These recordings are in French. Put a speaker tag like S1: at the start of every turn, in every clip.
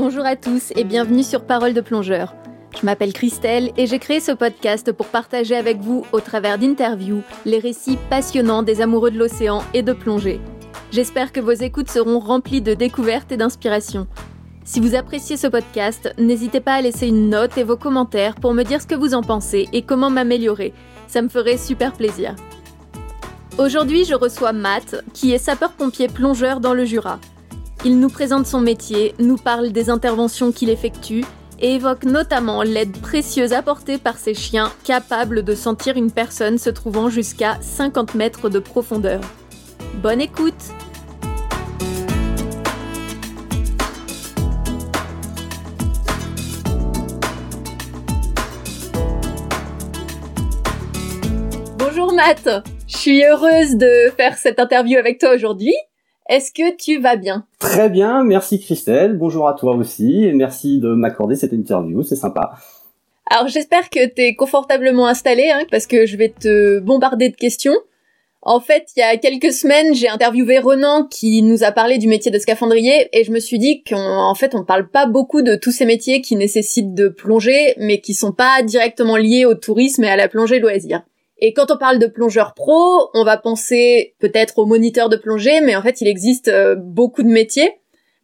S1: Bonjour à tous et bienvenue sur Parole de plongeur. Je m'appelle Christelle et j'ai créé ce podcast pour partager avec vous, au travers d'interviews, les récits passionnants des amoureux de l'océan et de plongée. J'espère que vos écoutes seront remplies de découvertes et d'inspiration. Si vous appréciez ce podcast, n'hésitez pas à laisser une note et vos commentaires pour me dire ce que vous en pensez et comment m'améliorer. Ça me ferait super plaisir. Aujourd'hui, je reçois Matt, qui est sapeur-pompier plongeur dans le Jura. Il nous présente son métier, nous parle des interventions qu'il effectue et évoque notamment l'aide précieuse apportée par ses chiens capables de sentir une personne se trouvant jusqu'à 50 mètres de profondeur. Bonne écoute Bonjour Matt, je suis heureuse de faire cette interview avec toi aujourd'hui. Est-ce que tu vas bien?
S2: Très bien, merci Christelle. Bonjour à toi aussi et merci de m'accorder cette interview, c'est sympa.
S1: Alors j'espère que tu es confortablement installé hein, parce que je vais te bombarder de questions. En fait, il y a quelques semaines, j'ai interviewé Renan qui nous a parlé du métier de scaphandrier et je me suis dit qu'en fait, on parle pas beaucoup de tous ces métiers qui nécessitent de plonger mais qui sont pas directement liés au tourisme et à la plongée loisir. Et quand on parle de plongeur pro, on va penser peut-être au moniteur de plongée, mais en fait, il existe euh, beaucoup de métiers,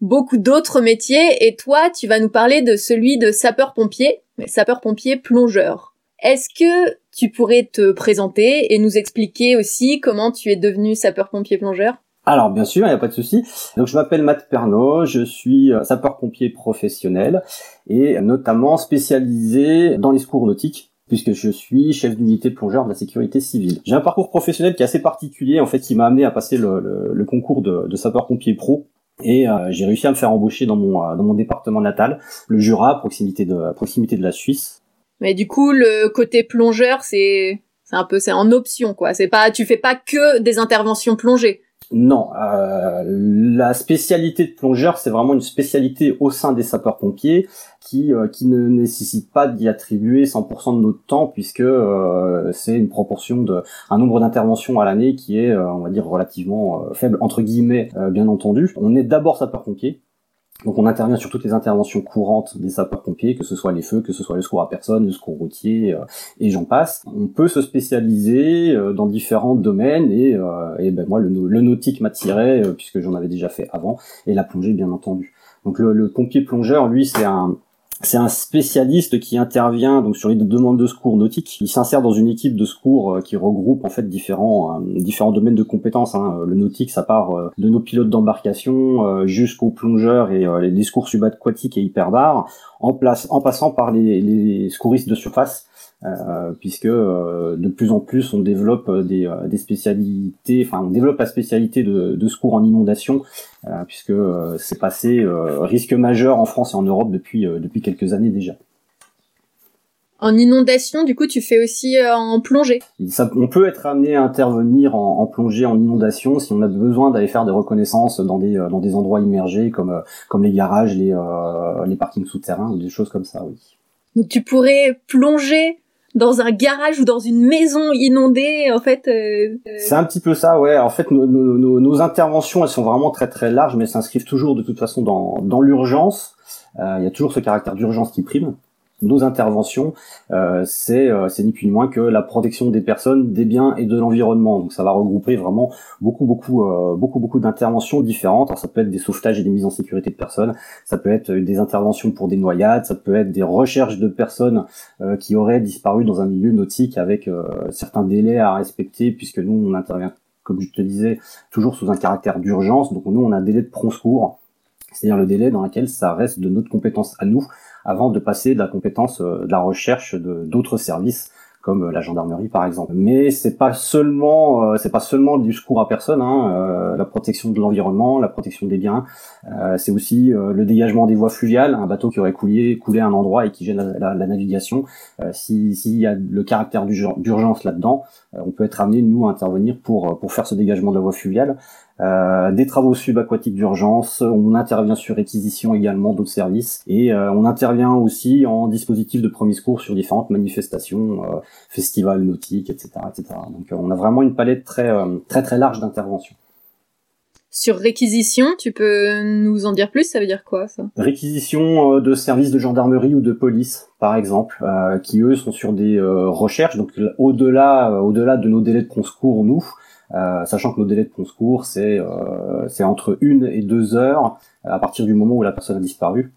S1: beaucoup d'autres métiers, et toi, tu vas nous parler de celui de sapeur-pompier, sapeur-pompier plongeur. Est-ce que tu pourrais te présenter et nous expliquer aussi comment tu es devenu sapeur-pompier plongeur?
S2: Alors bien sûr, il n'y a pas de souci. Donc je m'appelle Matt Pernaud, je suis euh, sapeur-pompier professionnel et notamment spécialisé dans les secours nautiques puisque je suis chef d'unité plongeur de la sécurité civile. J'ai un parcours professionnel qui est assez particulier, en fait, qui m'a amené à passer le, concours de, sapeur-pompier pro. Et euh, j'ai réussi à me faire embaucher dans mon euh, dans mon département natal, le Jura, proximité de proximité de la Suisse.
S1: Mais du coup, le côté plongeur, c'est c'est un peu c'est en option quoi. C'est pas tu fais pas que des interventions plongées.
S2: Non, euh, la spécialité de plongeur, c'est vraiment une spécialité au sein des sapeurs-pompiers qui euh, qui ne nécessite pas d'y attribuer 100% de notre temps puisque euh, c'est une proportion de un nombre d'interventions à l'année qui est on va dire relativement faible entre guillemets bien entendu. On est d'abord sapeur-pompier donc on intervient sur toutes les interventions courantes des sapeurs-pompiers, que ce soit les feux, que ce soit le secours à personne, le secours routier, euh, et j'en passe. On peut se spécialiser euh, dans différents domaines, et, euh, et ben moi le, le nautique m'attirait, puisque j'en avais déjà fait avant, et la plongée bien entendu. Donc le, le pompier plongeur, lui, c'est un, c'est un spécialiste qui intervient donc sur les demandes de secours nautiques. Il s'insère dans une équipe de secours euh, qui regroupe en fait différents euh, différents domaines de compétences. Hein. Le nautique, ça part euh, de nos pilotes d'embarcation jusqu'aux plongeurs et les secours subaquatiques et hyperbares, en passant par les secouristes de surface euh, puisque euh, de plus en plus on développe euh, des, des, spécialités, enfin on développe la spécialité de, de secours en inondation, puisque c'est passé risque majeur en France et en Europe depuis depuis quelques années déjà.
S1: En inondation, du coup, tu fais aussi en plongée.
S2: Ça, on peut être amené à intervenir en, en, plongée, en inondation, si on a besoin d'aller faire des reconnaissances dans des dans des endroits immergés comme comme les garages, les les parkings souterrains ou des choses comme ça, oui.
S1: Donc tu pourrais plonger dans un garage ou dans une maison inondée en fait euh,
S2: euh, c'est un petit peu ça ouais. En fait nos, nos, nos, interventions elles sont vraiment très très larges mais s'inscrivent toujours de toute façon dans, dans l'urgence. Euh, il y a toujours ce caractère d'urgence qui prime nos interventions, euh, c'est euh, ni plus ni moins que la protection des personnes, des biens et de l'environnement. Donc ça va regrouper vraiment beaucoup beaucoup euh, beaucoup beaucoup d'interventions différentes. Alors ça peut être des sauvetages et des mises en sécurité de personnes, ça peut être des interventions pour des noyades, ça peut être des recherches de personnes qui auraient disparu dans un milieu nautique avec certains délais à respecter puisque nous on intervient comme je te disais toujours sous un caractère d'urgence. Donc nous on a un délai de prompt secours c'est-à-dire le délai dans lequel ça reste de notre compétence à nous avant de passer de la compétence euh, de la recherche de d'autres services comme euh, la gendarmerie par exemple. Mais c'est pas seulement euh, c'est pas seulement du secours à personne, hein, la protection de l'environnement, la protection des biens, c'est aussi le dégagement des voies fluviales, un bateau qui aurait coulé coulé à un endroit et qui gêne la, navigation. si s'il y a le caractère d'urgence là-dedans, on peut être amené nous à intervenir pour pour faire ce dégagement de la voie fluviale. Euh, des travaux subaquatiques d'urgence, on intervient sur réquisition également d'autres services et euh, on intervient aussi en dispositif de premier secours sur différentes manifestations, euh, festivals nautiques, etc., etc. Donc on a vraiment une palette très très très large d'interventions.
S1: sur réquisition, tu peux nous en dire plus? Ça veut dire quoi ça?
S2: Réquisition de services de gendarmerie ou de police, par exemple, qui eux sont sur des recherches. Donc au-delà, au-delà de nos délais de secours, nous, sachant que nos délais de secours, c'est c'est entre une et deux heures à partir du moment où la personne a disparu,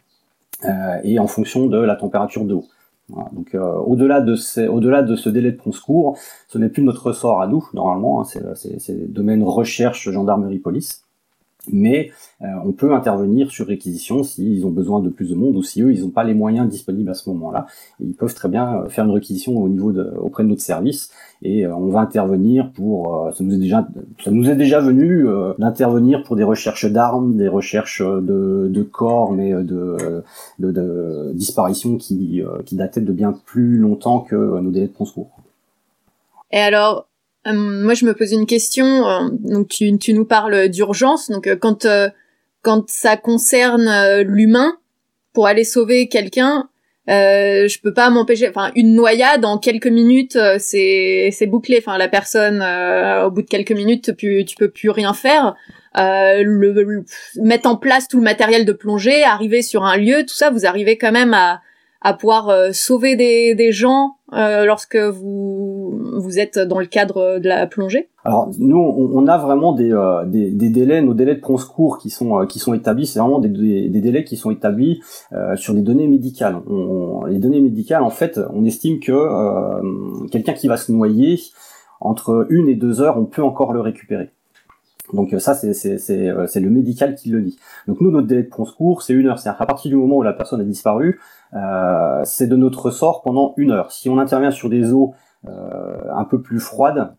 S2: et en fonction de la température d'eau. Donc euh, au-delà de, au-delà de ce délai de secours, ce n'est plus notre ressort à nous normalement, hein, c'est, c'est domaine recherche, gendarmerie, police mais euh, on peut intervenir sur réquisition s'ils ont besoin de plus de monde ou si eux ils n'ont pas les moyens disponibles à ce moment-là. Ils peuvent très bien euh, faire une réquisition au niveau de, auprès de notre service et euh, on va intervenir pour ça nous est déjà ça nous est déjà venu d'intervenir pour des recherches d'armes, des recherches de, de corps mais de, de, de disparitions qui qui dataient de bien plus longtemps que nos délais de secours.
S1: Et alors euh, moi, je me pose une question. Euh, donc, tu, tu nous parles d'urgence. Donc, euh, quand quand ça concerne l'humain, pour aller sauver quelqu'un, euh, je peux pas m'empêcher. Enfin, une noyade en quelques minutes, c'est c'est bouclé. Enfin, la personne, au bout de quelques minutes, tu, tu peux plus rien faire. Euh, le, mettre en place tout le matériel de plongée, arriver sur un lieu, tout ça, vous arrivez quand même à à pouvoir euh, sauver des, des gens euh, lorsque vous vous êtes dans le cadre de la plongée?
S2: Alors nous, on, a vraiment des, euh, des, délais, nos délais de prompt secours qui sont qui sont établis. C'est vraiment des, délais qui sont établis sur des données médicales. Les données médicales, en fait, on estime que quelqu'un qui va se noyer entre une et deux heures, on peut encore le récupérer. Donc ça, c'est le médical qui le dit. Donc nous, notre délai de prompt secours, c'est une heure. C'est-à-dire à partir du moment où la personne a disparu, euh, c'est de notre ressort pendant une heure. Si on intervient sur des eaux euh, un peu plus froides,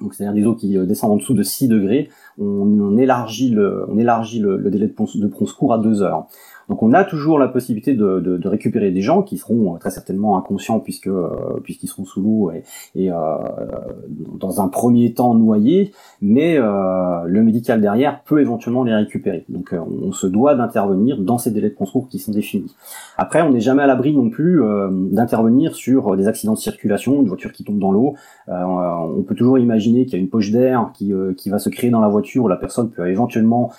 S2: donc c'est-à-dire des eaux qui euh, descendent en dessous de 6 degrés, on, élargit le, on élargit le, délai de, de secours à 2 heures. Donc on a toujours la possibilité de, de, récupérer des gens qui seront euh, très certainement inconscients puisque euh, puisqu'ils seront sous l'eau et, euh, dans un premier temps noyés, mais le médical derrière peut éventuellement les récupérer. Donc on se doit d'intervenir dans ces délais de concours qui sont définis. Après on n'est jamais à l'abri non plus d'intervenir sur des accidents de circulation, une voiture qui tombe dans l'eau. on peut toujours imaginer qu'il y a une poche d'air qui, qui va se créer dans la voiture où la personne peut éventuellement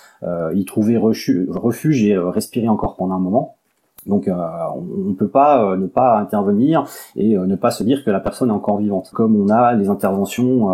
S2: y trouver refuge et respirer en encore pendant un moment. Donc euh, on ne peut pas euh, ne pas intervenir et euh, ne pas se dire que la personne est encore vivante. Comme on a les interventions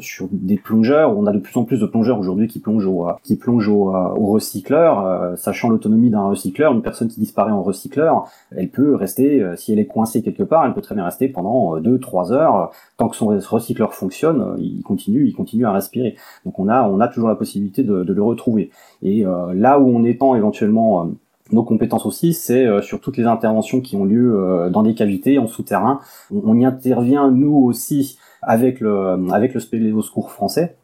S2: sur des plongeurs, on a de plus en plus de plongeurs aujourd'hui qui plongent au qui plongent au, recycleur, sachant l'autonomie d'un recycleur, une personne qui disparaît en recycleur, elle peut rester si elle est coincée quelque part, elle peut très bien rester pendant 2-3 heures tant que son recycleur fonctionne, il continue, il continue à respirer. Donc on a on a toujours la possibilité de le retrouver. Et là où on étend éventuellement nos compétences aussi, c'est euh, sur toutes les interventions qui ont lieu euh, dans des cavités, en souterrain. On, y intervient nous aussi avec le avec le spéléoscours français,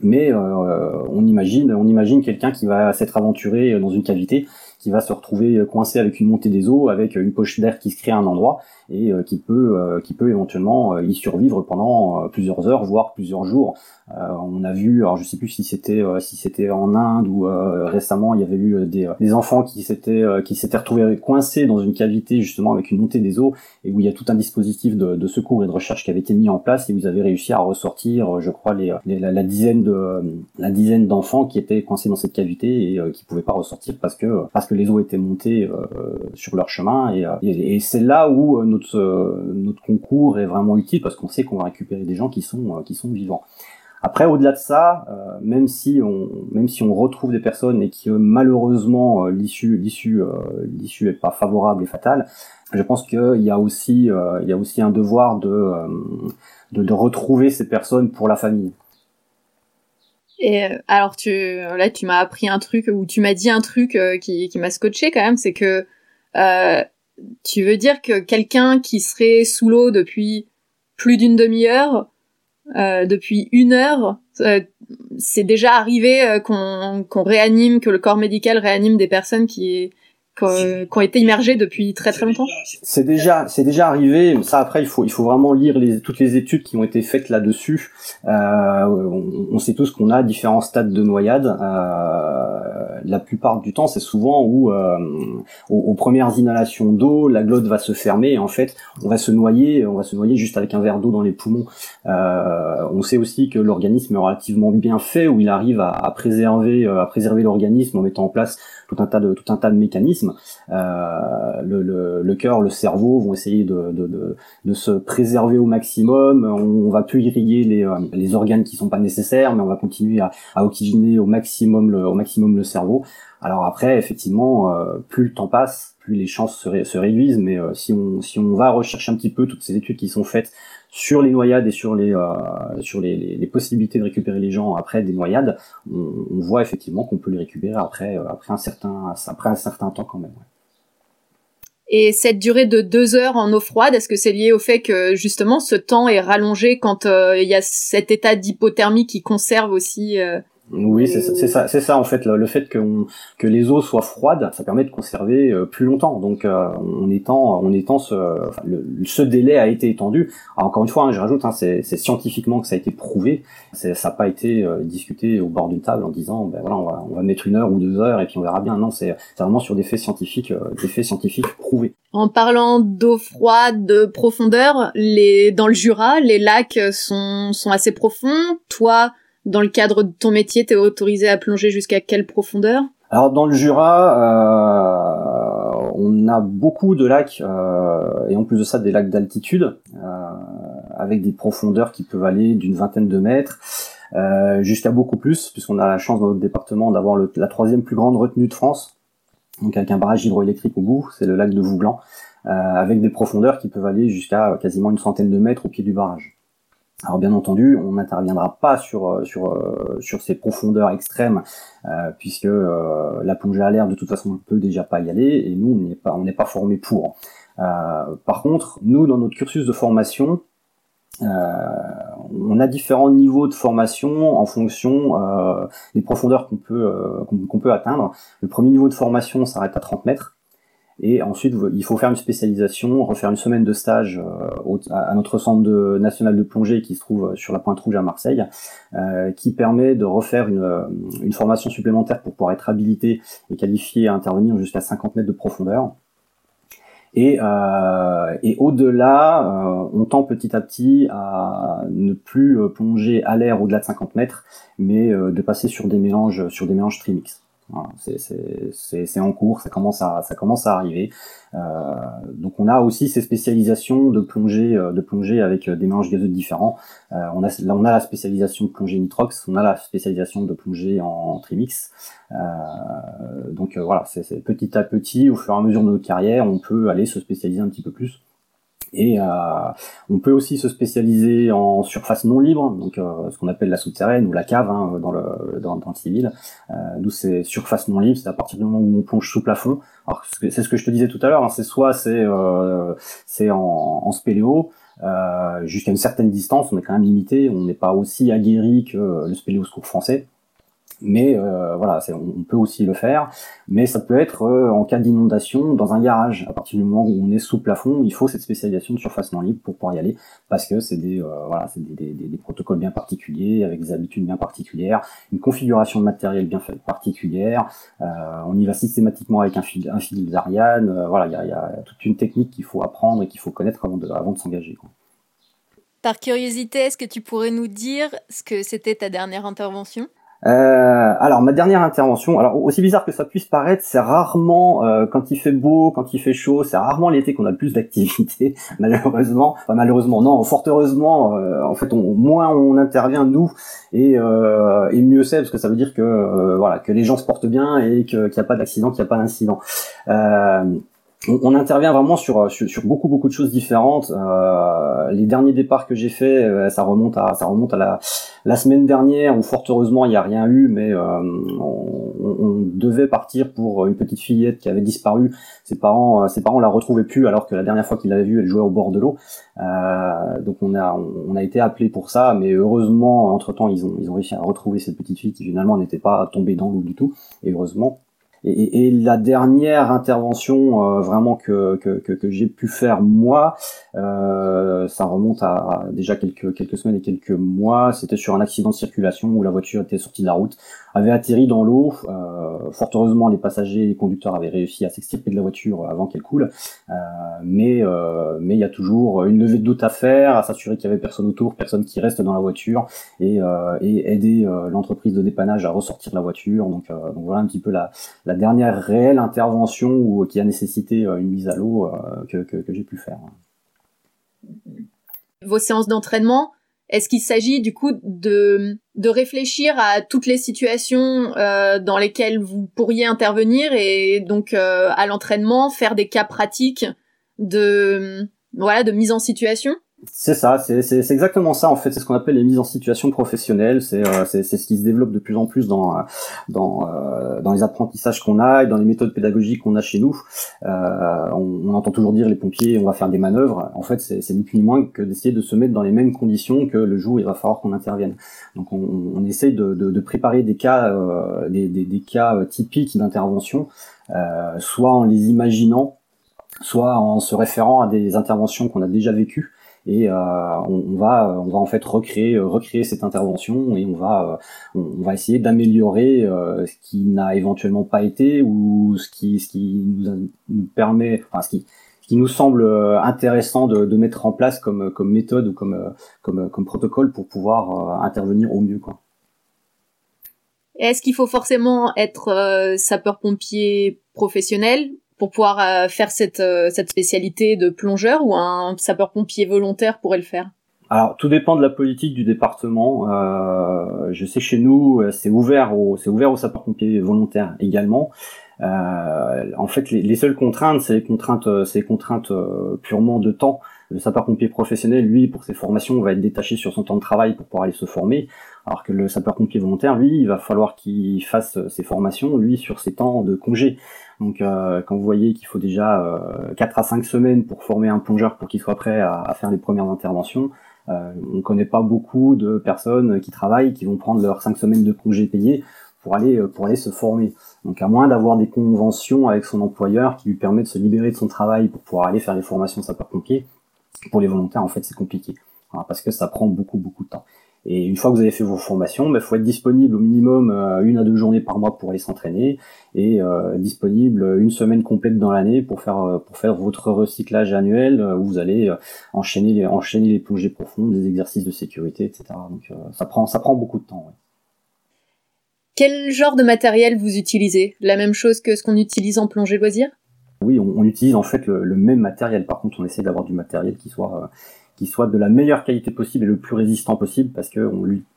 S2: mais euh, on imagine on imagine quelqu'un qui va s'être aventuré dans une cavité, qui va se retrouver coincé avec une montée des eaux, avec une poche d'air qui se crée à un endroit et qui peut qui peut éventuellement y survivre pendant plusieurs heures, voire plusieurs jours. Euh, on a vu, alors je sais plus si c'était euh, si c'était en Inde ou euh, récemment, il y avait eu des, des enfants qui s'étaient qui s'étaient retrouvés coincés dans une cavité justement avec une montée des eaux et où il y a tout un dispositif de, de secours et de recherche qui avait été mis en place et vous avez réussi à ressortir, je crois, les, la, dizaine de la dizaine d'enfants qui étaient coincés dans cette cavité et qui pouvaient pas ressortir parce que parce que les eaux étaient montées sur leur chemin et, et, c'est là où notre notre concours est vraiment utile parce qu'on sait qu'on va récupérer des gens qui sont qui sont vivants. Après, au-delà de ça, euh, même si on même si on retrouve des personnes et que malheureusement euh, l'issue l'issue euh, pas favorable et fatale, je pense qu'il y a aussi y a aussi un devoir de, de, de retrouver ces personnes pour la famille.
S1: Et alors tu là tu m'as appris un truc ou tu m'as dit un truc qui qui m'a scotché quand même, c'est que tu veux dire que quelqu'un qui serait sous l'eau depuis plus d'une demi-heure euh, depuis une heure. Euh, c'est déjà arrivé euh, qu'on réanime, que le corps médical réanime des personnes qui qui ont été immergés depuis très très longtemps
S2: C'est déjà, c'est déjà arrivé. Ça après, il faut, il faut vraiment lire les, toutes les études qui ont été faites là-dessus. Euh, on, sait tous qu'on a différents stades de noyade. Euh, la plupart du temps, c'est souvent où, euh, aux, premières inhalations d'eau, la glotte va se fermer et en fait, on va se noyer, on va se noyer juste avec un verre d'eau dans les poumons. Euh, on sait aussi que l'organisme est relativement bien fait, où il arrive à, à préserver, euh, à préserver l'organisme en mettant en place tout un tas de tout un tas de mécanismes. Euh, le, cœur, le cerveau vont essayer de, se préserver au maximum. On, va plus irriguer les, euh, les organes qui sont pas nécessaires, mais on va continuer à, à oxygéner au maximum le, au maximum le cerveau. Alors après, effectivement, euh, plus le temps passe, les chances se, se réduisent. Mais euh, si on si on va rechercher un petit peu toutes ces études qui sont faites sur les noyades et sur les euh, sur les, possibilités de récupérer les gens après des noyades, on, voit effectivement qu'on peut les récupérer après euh, après un certain après un certain temps quand même.
S1: Et cette durée de deux heures en eau froide, est-ce que c'est lié au fait que justement ce temps est rallongé quand il y a cet état d'hypothermie qui conserve aussi
S2: oui, c'est ça, c'est ça en fait. Le, fait que, que les eaux soient froides, ça permet de conserver euh, plus longtemps. Donc, euh, on étend, on étend ce, ce délai a été étendu. encore une fois, hein, je rajoute, hein, c'est scientifiquement que ça a été prouvé. Ça n'a pas été euh, discuté au bord d'une table en disant, ben voilà, on va, on va mettre une heure ou deux heures et puis on verra bien. Non, c'est vraiment sur des faits scientifiques, des faits scientifiques prouvés.
S1: En parlant d'eau froide, de profondeur, les dans le Jura, les lacs sont sont assez profonds. Toi dans le cadre de ton métier, tu es autorisé à plonger jusqu'à quelle profondeur?
S2: Alors dans le Jura, euh, on a beaucoup de lacs, euh, et en plus de ça des lacs d'altitude, euh, avec des profondeurs qui peuvent aller d'une vingtaine de mètres. jusqu'à beaucoup plus, puisqu'on a la chance dans notre département d'avoir la troisième plus grande retenue de France, donc avec un barrage hydroélectrique au bout, c'est le lac de Vouglan, avec des profondeurs qui peuvent aller jusqu'à quasiment une centaine de mètres au pied du barrage. Alors bien entendu, on n'interviendra pas sur euh, sur euh, sur ces profondeurs extrêmes euh, puisque la plongée à l'air de toute façon on ne peut déjà pas y aller et nous on n'est pas on n'est pas formé pour. par contre, nous dans notre cursus de formation, on a différents niveaux de formation en fonction des profondeurs qu'on peut qu'on peut atteindre. Le premier niveau de formation s'arrête à 30 mètres. Et ensuite, il faut faire une spécialisation, refaire une semaine de stage euh, à notre centre national de plongée qui se trouve sur la Pointe Rouge à Marseille, euh, qui permet de refaire une, euh, formation supplémentaire pour pouvoir être habilité et qualifié à intervenir jusqu'à 50 mètres de profondeur. Et, euh, et au-delà, euh, on tend petit à petit à ne plus plonger à l'air au-delà de 50 mètres, mais de passer sur des mélanges, sur des mélanges trimix. Voilà, c'est en cours, ça commence à, ça commence à arriver. Euh, donc on a aussi ces spécialisations de plongée, euh, de plongée avec euh, des mélanges gazeux différents. Euh, on a là on a la spécialisation de plongée nitrox, on a la spécialisation de plongée en, trimix. Euh, donc voilà, c'est petit à petit, au fur et à mesure de notre carrière, on peut aller se spécialiser un petit peu plus. Et euh, on peut aussi se spécialiser en surface non libre, donc euh, ce qu'on appelle la souterraine ou la cave hein, dans, le, dans, dans, le civil. Euh, nous, c'est surface non libre, c'est à partir du moment où on plonge sous plafond. Alors c'est ce que je te disais tout à l'heure, hein, c'est soit c'est c'est en, en spéléo, euh, jusqu'à une certaine distance, on est quand même limité, on n'est pas aussi aguerri que le spéléoscope français mais euh, voilà, on peut aussi le faire. Mais ça peut être euh, en cas d'inondation dans un garage. À partir du moment où on est sous plafond, il faut cette spécialisation de surface non libre pour pouvoir y aller, parce que c'est des euh, voilà, des, des, des, protocoles bien particuliers, avec des habitudes bien particulières, une configuration de matériel bien particulière. on y va systématiquement avec un fil, un fil d'Ariane. voilà, il y a, y a, toute une technique qu'il faut apprendre et qu'il faut connaître avant de, avant de s'engager.
S1: Par curiosité, est-ce que tu pourrais nous dire ce que c'était ta dernière intervention?
S2: Euh, alors ma dernière intervention, alors aussi bizarre que ça puisse paraître, c'est rarement euh, quand il fait beau, quand il fait chaud, c'est rarement l'été qu'on a le plus d'activité, malheureusement. Enfin malheureusement, non, fort heureusement, euh, en fait, on, moins on intervient nous et, et mieux c'est parce que ça veut dire que voilà que les gens se portent bien et qu'il n'y a pas d'accident, qu'il n'y a pas d'incident on, intervient vraiment sur, sur, beaucoup beaucoup de choses différentes. Euh, les derniers départs que j'ai fait, euh, ça remonte à la, semaine dernière où fort heureusement il n'y a rien eu, mais euh, on, devait partir pour une petite fillette qui avait disparu. Ses parents ses parents la retrouvaient plus alors que la dernière fois qu'ils l'avaient vue, elle jouait au bord de l'eau. donc on a on a été appelé pour ça, mais heureusement entre temps ils ont ils ont réussi à retrouver cette petite fille qui finalement n'était pas tombée dans l'eau du tout. Et heureusement Et, la dernière intervention euh, vraiment que, que, j'ai pu faire moi, euh, ça remonte à, déjà quelques, quelques semaines et quelques mois. C'était sur un accident de circulation où la voiture était sortie de la route, avait atterri dans l'eau. Euh, fort heureusement, les passagers et les conducteurs avaient réussi à s'extirper de la voiture avant qu'elle coule. Euh, mais euh, mais il y a toujours une levée de doute à faire, à s'assurer qu'il y avait personne autour, personne qui reste dans la voiture et, et aider l'entreprise de dépannage à ressortir de la voiture. Donc, donc voilà un petit peu la, la dernière réelle intervention ou qui a nécessité euh, une mise à l'eau euh, que, j'ai pu faire.
S1: Vos séances d'entraînement, est-ce qu'il s'agit du coup de, de réfléchir à toutes les situations euh, dans lesquelles vous pourriez intervenir et donc à l'entraînement faire des cas pratiques de voilà de mise en situation?
S2: C'est ça, c'est exactement ça en fait. C'est ce qu'on appelle les mises en situation professionnelle. C'est euh, ce qui se développe de plus en plus dans dans euh, dans les apprentissages qu'on a et dans les méthodes pédagogiques qu'on a chez nous. Euh, on, entend toujours dire les pompiers, on va faire des manœuvres. En fait, c'est ni plus ni moins que d'essayer de se mettre dans les mêmes conditions que le jour où il va falloir qu'on intervienne. Donc, on, on essaye de, de, de, préparer des cas euh, des, des, des, cas typiques d'intervention, soit en les imaginant, soit en se référant à des interventions qu'on a déjà vécues et euh, on, va on va en fait recréer recréer cette intervention et on va euh, on, va essayer d'améliorer euh, ce qui n'a éventuellement pas été ou ce qui ce qui nous, nous permet enfin ce qui qui nous semble intéressant de, de, mettre en place comme, comme méthode ou comme, comme, comme protocole pour pouvoir intervenir au mieux. Quoi.
S1: Est-ce qu'il faut forcément être sapeur-pompier professionnel pour pouvoir euh, faire cette, euh, cette spécialité de plongeur ou un sapeur-pompier volontaire pourrait le faire?
S2: Alors tout dépend de la politique du département. Euh, je sais chez nous c'est ouvert aux c'est ouvert aux sapeurs-pompiers volontaires également. Euh, en fait les, les, seules contraintes c'est les contraintes c'est contraintes purement de temps. Le sapeur-pompier professionnel lui pour ses formations va être détaché sur son temps de travail pour pouvoir aller se former. Alors que le sapeur-pompier volontaire lui il va falloir qu'il fasse ses formations lui sur ses temps de congé. Donc euh, quand vous voyez qu'il faut déjà euh, 4 à 5 semaines pour former un plongeur pour qu'il soit prêt à, à, faire les premières interventions, euh, on ne connaît pas beaucoup de personnes qui travaillent qui vont prendre leurs 5 semaines de congés payés pour aller euh, pour aller se former. Donc à moins d'avoir des conventions avec son employeur qui lui permet de se libérer de son travail pour pouvoir aller faire les formations sapeur-pompier, pour les volontaires en fait c'est compliqué parce que ça prend beaucoup beaucoup de temps. Et une fois que vous avez fait vos formations, il bah, faut être disponible au minimum euh, une à deux journées par mois pour aller s'entraîner et euh, disponible une semaine complète dans l'année pour faire euh, pour faire votre recyclage annuel où vous allez enchaîner les, enchaîner les plongées profondes, des exercices de sécurité, etc. Donc ça prend ça prend beaucoup de temps.
S1: Quel genre de matériel vous utilisez? La même chose que ce qu'on utilise en plongée loisir?
S2: Oui, on, utilise en fait le, le, même matériel. Par contre, on essaie d'avoir du matériel qui soit qui soit de la meilleure qualité possible et le plus résistant possible parce que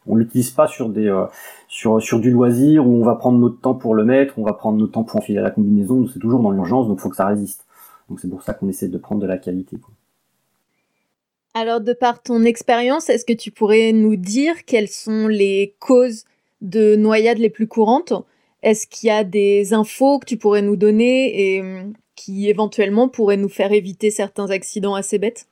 S2: on l'utilise pas euh, sur du loisir où on va prendre notre temps pour le mettre, on va prendre notre temps pour enfiler la combinaison, c'est toujours dans l'urgence donc faut que ça résiste. Donc c'est pour ça qu'on essaie de prendre de la qualité.
S1: Alors de par ton expérience, est-ce que tu pourrais nous dire quelles sont les causes de noyades les plus courantes? Est-ce qu'il y a des infos que tu pourrais nous donner et hum, qui éventuellement pourraient nous faire éviter certains accidents assez bêtes?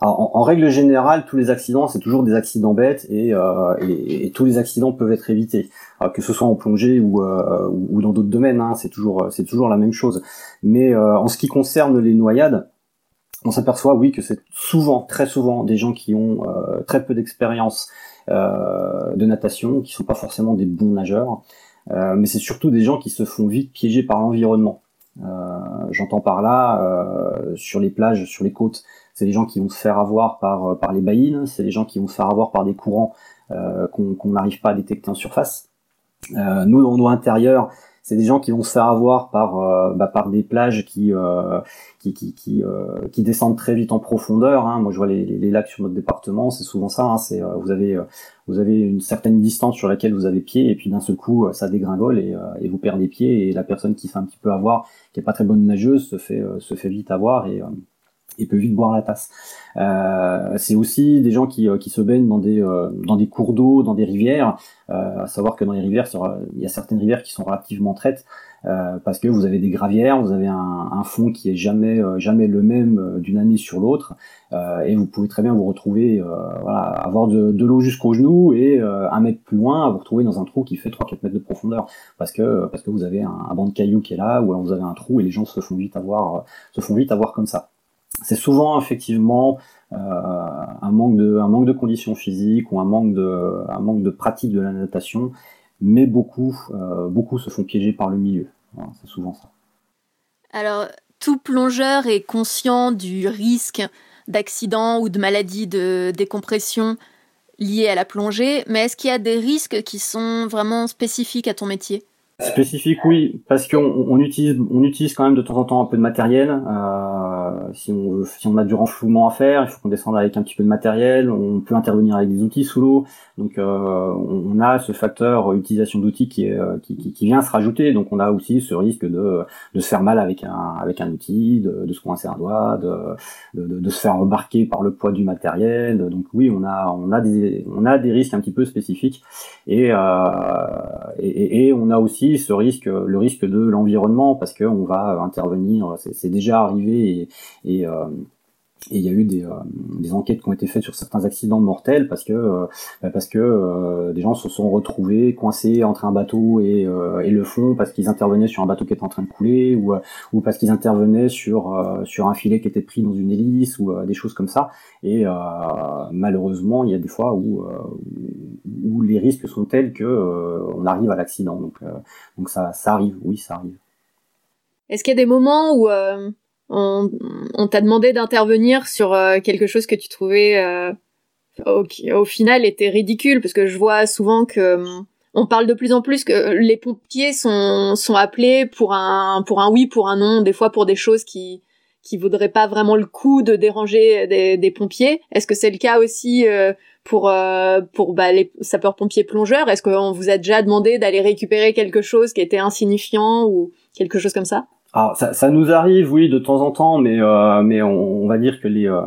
S2: En, règle générale, tous les accidents, c'est toujours des accidents bêtes et, euh, et, tous les accidents peuvent être évités, que ce soit en plongée ou, euh, ou dans d'autres domaines. Hein, c'est toujours c'est toujours la même chose. Mais euh, en ce qui concerne les noyades, on s'aperçoit, oui, que c'est souvent, très souvent, des gens qui ont très peu d'expérience de natation, qui sont pas forcément des bons nageurs, mais c'est surtout des gens qui se font vite piéger par l'environnement. J'entends par là sur les plages, sur les côtes c'est des gens qui vont se faire avoir par, euh, par les baïnes, c'est des gens qui vont se faire avoir par des courants euh, qu'on n'arrive pas à détecter en surface. Euh, nous, dans nos intérieurs, c'est des gens qui vont se faire avoir par euh, bah, par des plages qui euh, qui qui qui, qui, descendent très vite en profondeur. Hein. Moi, je vois les, les, lacs sur notre département, c'est souvent ça. Hein. C'est vous avez vous avez une certaine distance sur laquelle vous avez pied, et puis d'un seul coup, ça dégringole et, et vous perdez pied. Et la personne qui fait un petit peu avoir, qui est pas très bonne nageuse, se fait se fait vite avoir et il peut vite boire la tasse. Euh, c'est aussi des gens qui, euh, qui se baignent dans des, euh, dans des cours d'eau, dans des rivières. À savoir que dans les rivières, il y a certaines rivières qui sont relativement traites. parce que vous avez des gravières, vous avez un, fond qui est jamais jamais le même d'une année sur l'autre, et vous pouvez très bien vous retrouver, voilà, avoir de, l'eau jusqu'au genou et un mètre plus loin, vous retrouver dans un trou qui fait 3-4 mètres de profondeur, parce que parce que vous avez un, un banc de cailloux qui est là, ou alors vous avez un trou et les gens se font vite avoir se font vite avoir comme ça c'est souvent effectivement euh, un manque de conditions physiques ou un manque de pratique de la natation, mais beaucoup euh, beaucoup se font piéger par le milieu. c'est souvent ça.
S1: Alors tout plongeur est conscient du risque d'accident ou de maladie de décompression lié à la plongée, mais est-ce qu'il y a des risques qui sont vraiment spécifiques à ton métier?
S2: Spécifique, oui, parce qu'on on utilise, on utilise quand même de temps en temps un peu de matériel. Euh, si on si on a du renflouement à faire, il faut qu'on descende avec un petit peu de matériel. On peut intervenir avec des outils sous l'eau. Donc, euh, on a ce facteur utilisation d'outils qui, euh, qui, qui, qui, vient se rajouter. Donc, on a aussi ce risque de, de se faire mal avec un, avec un outil, de, de se coincer un doigt, de, de, de, se faire embarquer par le poids du matériel. Donc, oui, on a, on a des, on a des risques un petit peu spécifiques. Et, euh, et, et on a aussi ce risque, le risque de l'environnement, parce qu'on va intervenir, c'est déjà arrivé euh, et il y a eu des, euh, des, enquêtes qui ont été faites sur certains accidents mortels parce que euh, bah, parce que des gens se sont retrouvés coincés entre un bateau et, et le fond parce qu'ils intervenaient sur un bateau qui était en train de couler ou ou parce qu'ils intervenaient sur sur un filet qui était pris dans une hélice ou des choses comme ça. Et malheureusement il y a des fois où les risques sont tels que on arrive à l'accident. Donc donc ça ça arrive. Oui ça arrive.
S1: Est-ce qu'il y a des moments où on, on t'a demandé d'intervenir sur euh, quelque chose que tu trouvais euh, au, au, final était ridicule? Parce que je vois souvent que euh, on parle de plus en plus que les pompiers sont sont appelés pour un pour un oui pour un non des fois pour des choses qui qui vaudraient pas vraiment le coup de déranger des, des pompiers. Est-ce que c'est le cas aussi pour pour bah, les sapeurs pompiers plongeurs? Est-ce qu'on vous a déjà demandé d'aller récupérer quelque chose qui était insignifiant ou quelque chose comme ça?
S2: Alors ça, ça, nous arrive, oui, de temps en temps, mais euh, mais on, va dire que les euh,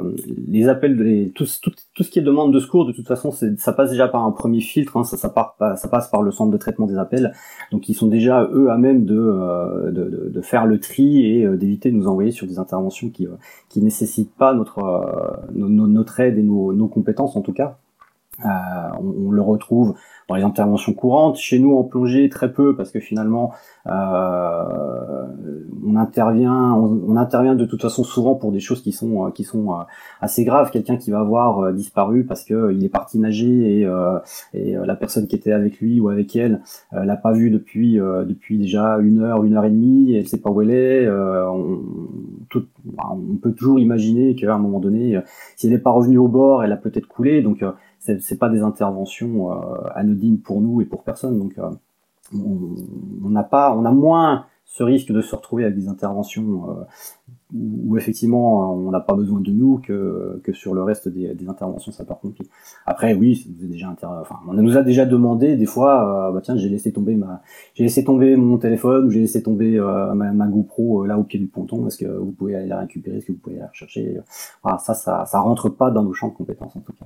S2: les appels, les, tout, tout, tout, ce qui est demande de secours, de toute façon, ça passe déjà par un premier filtre, hein, ça, ça, part, ça passe par le centre de traitement des appels, donc ils sont déjà eux à même de euh, de, de, faire le tri et d'éviter de nous envoyer sur des interventions qui qui nécessitent pas notre notre aide et nos, nos compétences en tout cas. On, on le retrouve dans les interventions courantes. Chez nous, en plongée, très peu, parce que finalement, euh, on intervient, on, intervient de toute façon souvent pour des choses qui sont euh, qui sont euh, assez graves. Quelqu'un qui va avoir disparu parce que il est parti nager et, et la personne qui était avec lui ou avec elle l'a pas vu depuis depuis déjà une heure, une heure et demie. Et elle sait pas où elle est. On, tout, on peut toujours imaginer qu'à un moment donné, si elle n'est pas revenue au bord, elle a peut-être coulé. Donc c'est pas des interventions anodines pour nous et pour personne. Donc on n'a pas, on a moins ce risque de se retrouver avec des interventions euh, où, effectivement on n'a pas besoin de nous que, que sur le reste des, interventions sapeurs-pompiers. Après oui, on nous a déjà demandé des fois, euh, bah tiens j'ai laissé tomber ma, j'ai laissé tomber mon téléphone ou j'ai laissé tomber euh, ma, GoPro là au pied du ponton. Est-ce que vous pouvez aller la récupérer? Est-ce que vous pouvez la rechercher? Ça, ça, ça rentre pas dans nos champs de compétences en tout cas.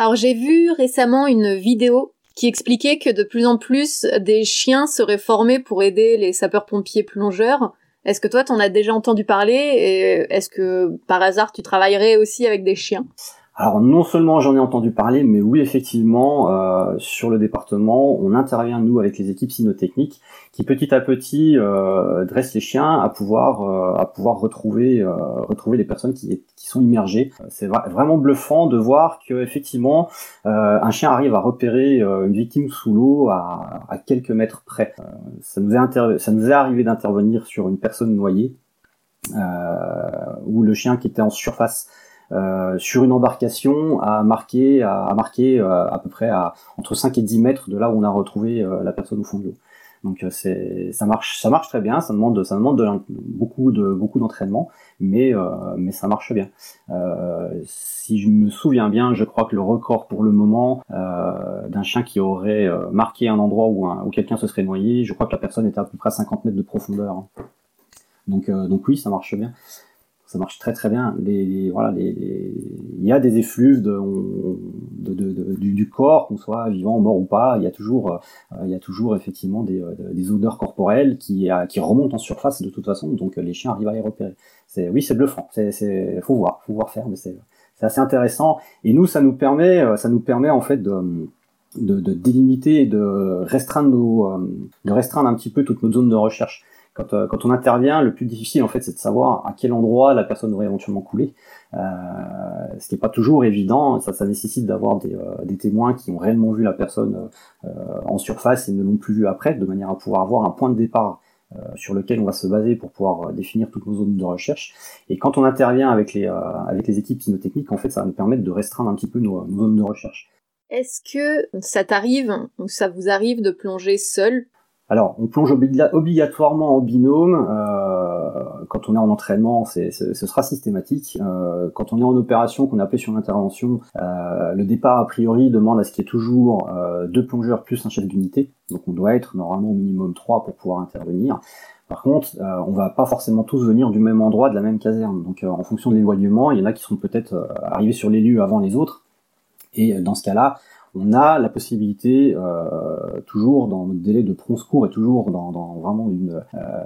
S1: Alors j'ai vu récemment une vidéo qui expliquait que de plus en plus des chiens seraient formés pour aider les sapeurs-pompiers plongeurs. Est-ce que toi, t'en as déjà entendu parler et est-ce que par hasard tu travaillerais aussi avec des chiens?
S2: Alors non seulement j'en ai entendu parler, mais oui effectivement euh, sur le département, on intervient nous avec les équipes cynotechniques qui petit à petit euh, dressent les chiens à pouvoir euh, à pouvoir retrouver euh, retrouver les personnes qui, qui sont immergées. C'est vraiment bluffant de voir que effectivement un chien arrive à repérer une victime sous l'eau à, à, quelques mètres près. ça nous est ça nous est arrivé d'intervenir sur une personne noyée où le chien qui était en surface euh, sur une embarcation à marquer à, marquer euh, à peu près à entre 5 et 10 mètres de là où on a retrouvé euh, la personne au fond de l'eau. Donc c'est ça marche ça marche très bien, ça demande ça demande de, beaucoup de beaucoup d'entraînement, mais mais ça marche bien. si je me souviens bien, je crois que le record pour le moment d'un chien qui aurait marqué un endroit où, où quelqu'un se serait noyé, je crois que la personne était à peu près à 50 mètres de profondeur. Hein. Donc donc oui, ça marche bien ça marche très très bien. Il y a des effluves du, corps, qu'on soit vivant, mort ou pas. Il y a toujours, il y a toujours effectivement des, des odeurs corporelles qui, qui remontent en surface de toute façon. Donc les chiens arrivent à les repérer. Oui, c'est bluffant. C'est, c'est, faut voir, faut voir faire, mais c'est, assez intéressant. Et nous, ça nous permet, ça nous permet en fait de délimiter de restreindre nos, de restreindre un petit peu toute notre zone de recherche. Quand, euh, quand on intervient, le plus difficile en fait, c'est de savoir à quel endroit la personne aurait éventuellement coulé, euh, ce qui n'est pas toujours évident. Ça, nécessite d'avoir des, euh, des, témoins qui ont réellement vu la personne en surface et ne l'ont plus vue après, de manière à pouvoir avoir un point de départ sur lequel on va se baser pour pouvoir définir toutes nos zones de recherche. Et quand on intervient avec les, avec les équipes cynotechniques, en fait, ça va nous permettre de restreindre un petit peu nos, nos zones de recherche.
S1: Est-ce que ça t'arrive ou ça vous arrive de plonger seul
S2: alors, on plonge obligatoirement en binôme. Euh, quand on est en entraînement, ce sera systématique. Euh, quand on est en opération, qu'on appelle sur l'intervention, euh, le départ a priori demande à ce qu'il y ait toujours deux plongeurs plus un chef d'unité. Donc, on doit être normalement au minimum trois pour pouvoir intervenir. Par contre, on va pas forcément tous venir du même endroit, de la même caserne. Donc, en fonction de l'éloignement, il y en a qui seront peut-être arrivés sur les lieux avant les autres. Et dans ce cas-là, on a la possibilité, euh, toujours dans notre délai de prompt secours et toujours dans, vraiment euh,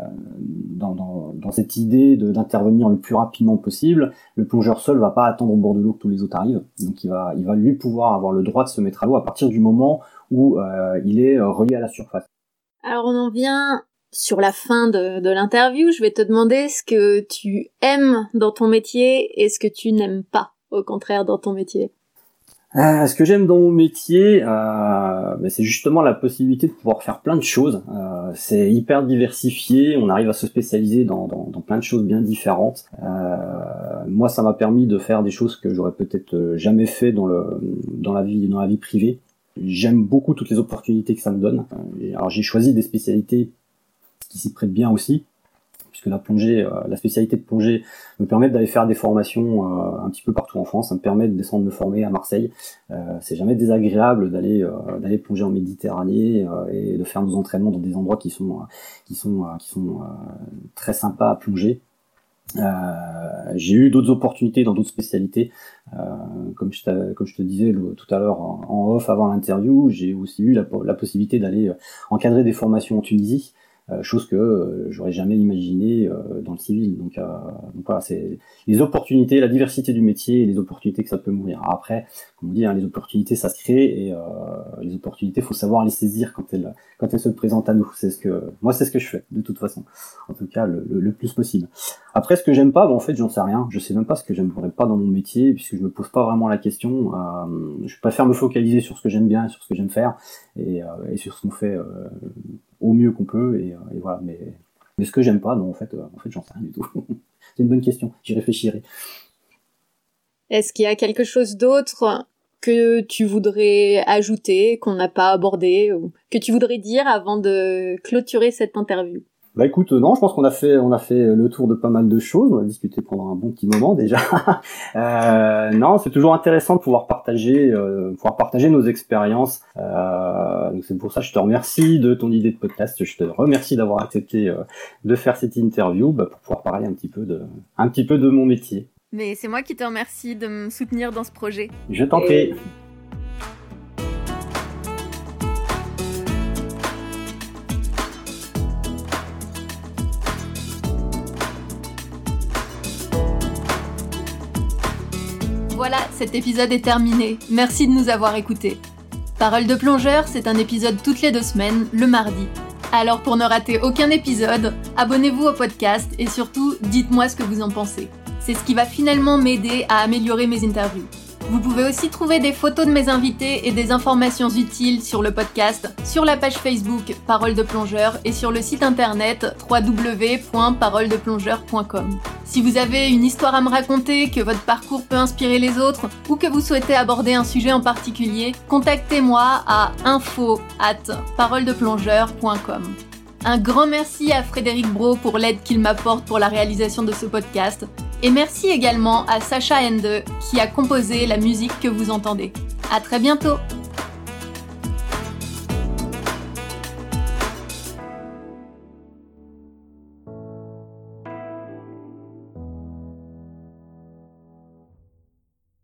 S2: dans, cette idée d'intervenir le plus rapidement possible, le plongeur seul va pas attendre au bord de l'eau que tous les autres arrivent, donc il va, lui pouvoir avoir le droit de se mettre à l'eau à partir du moment où euh, il est relié à la surface.
S1: Alors on en vient sur la fin de l'interview, je vais te demander ce que tu aimes dans ton métier et ce que tu n'aimes pas, au contraire, dans ton métier.
S2: Euh, ce que j'aime dans mon métier, euh, ben, c'est justement la possibilité de pouvoir faire plein de choses. Euh, c'est hyper diversifié, on arrive à se spécialiser dans, dans, dans plein de choses bien différentes. Euh, moi, ça m'a permis de faire des choses que j'aurais peut-être jamais fait dans, le, dans, la vie, dans la vie privée. J'aime beaucoup toutes les opportunités que ça me donne. Alors j'ai choisi des spécialités qui s'y prêtent bien aussi puisque la plongée, euh, la spécialité de plongée me permet d'aller faire des formations euh, un petit peu partout en France. Ça me permet de descendre me former à Marseille. Euh, c'est jamais désagréable d'aller d'aller plonger en Méditerranée et de faire nos entraînements dans des endroits qui sont qui sont qui sont très sympas à plonger. Euh, j'ai eu d'autres opportunités dans d'autres spécialités, euh, comme, je comme je te disais tout à l'heure en, off avant l'interview, j'ai aussi eu la, possibilité d'aller encadrer des formations en Tunisie, chose que euh, j'aurais jamais imaginé euh, dans le civil. Donc, donc voilà, c'est les opportunités, la diversité du métier et les opportunités que ça peut mourir. Après, comme on dit, hein, les opportunités ça se crée et les opportunités, faut savoir les saisir quand elles quand elles se présentent à nous. C'est ce que moi c'est ce que je fais de toute façon, en tout cas le, le, plus possible. Après, ce que j'aime pas, en fait, j'en sais rien. Je sais même pas ce que j'aimerais pas dans mon métier puisque je me pose pas vraiment la question. je préfère me focaliser sur ce que j'aime bien, sur ce que j'aime faire et, et sur ce qu'on fait au mieux qu'on peut et, euh, et, voilà. Mais, mais ce que j'aime pas, non, en fait, euh, en fait, j'en sais rien du tout. C'est une bonne question. J'y réfléchirai.
S1: Est-ce qu'il y a quelque chose d'autre que tu voudrais ajouter, qu'on n'a pas abordé, ou que tu voudrais dire avant de clôturer cette interview?
S2: Bah écoute, non, je pense qu'on a fait on a fait le tour de pas mal de choses. On a discuté pendant un bon petit moment déjà. euh, non, c'est toujours intéressant de pouvoir partager, euh, pouvoir partager nos expériences. Euh, donc c'est pour ça que je te remercie de ton idée de podcast. Je te remercie d'avoir accepté euh, de faire cette interview bah, pour pouvoir parler un petit peu de un petit peu de mon métier.
S1: Mais c'est moi qui te remercie de me soutenir dans ce projet.
S2: Je t'en prie.
S1: Voilà, cet épisode est terminé. Merci de nous avoir écoutés. Parole de plongeur, c'est un épisode toutes les deux semaines, le mardi. Alors pour ne rater aucun épisode, abonnez-vous au podcast et surtout, dites-moi ce que vous en pensez. C'est ce qui va finalement m'aider à améliorer mes interviews. Vous pouvez aussi trouver des photos de mes invités et des informations utiles sur le podcast, sur la page Facebook Parole de plongeur et sur le site internet www.paroledeplongeur.com. Si vous avez une histoire à me raconter, que votre parcours peut inspirer les autres ou que vous souhaitez aborder un sujet en particulier, contactez-moi à info at paroledeplongeur.com. Un grand merci à Frédéric Bro pour l'aide qu'il m'apporte pour la réalisation de ce podcast et merci également à Sacha Ende qui a composé la musique que vous entendez. À très bientôt!